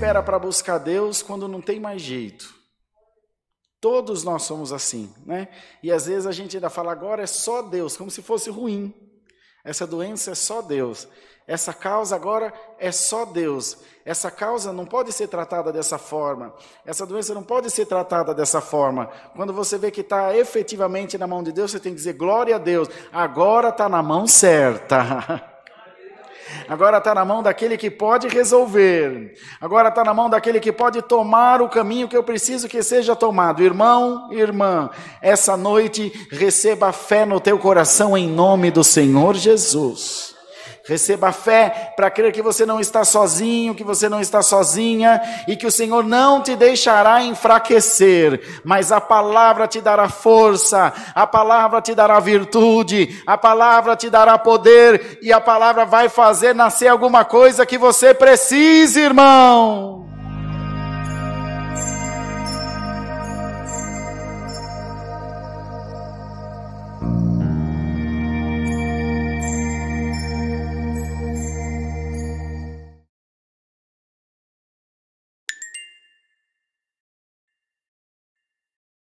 espera para buscar Deus quando não tem mais jeito. Todos nós somos assim, né? E às vezes a gente ainda fala agora é só Deus, como se fosse ruim. Essa doença é só Deus. Essa causa agora é só Deus. Essa causa não pode ser tratada dessa forma. Essa doença não pode ser tratada dessa forma. Quando você vê que está efetivamente na mão de Deus, você tem que dizer glória a Deus. Agora está na mão certa. Agora está na mão daquele que pode resolver. Agora está na mão daquele que pode tomar o caminho que eu preciso que seja tomado. Irmão, irmã, essa noite receba fé no teu coração em nome do Senhor Jesus. Receba fé para crer que você não está sozinho, que você não está sozinha e que o Senhor não te deixará enfraquecer, mas a palavra te dará força, a palavra te dará virtude, a palavra te dará poder e a palavra vai fazer nascer alguma coisa que você precise, irmão.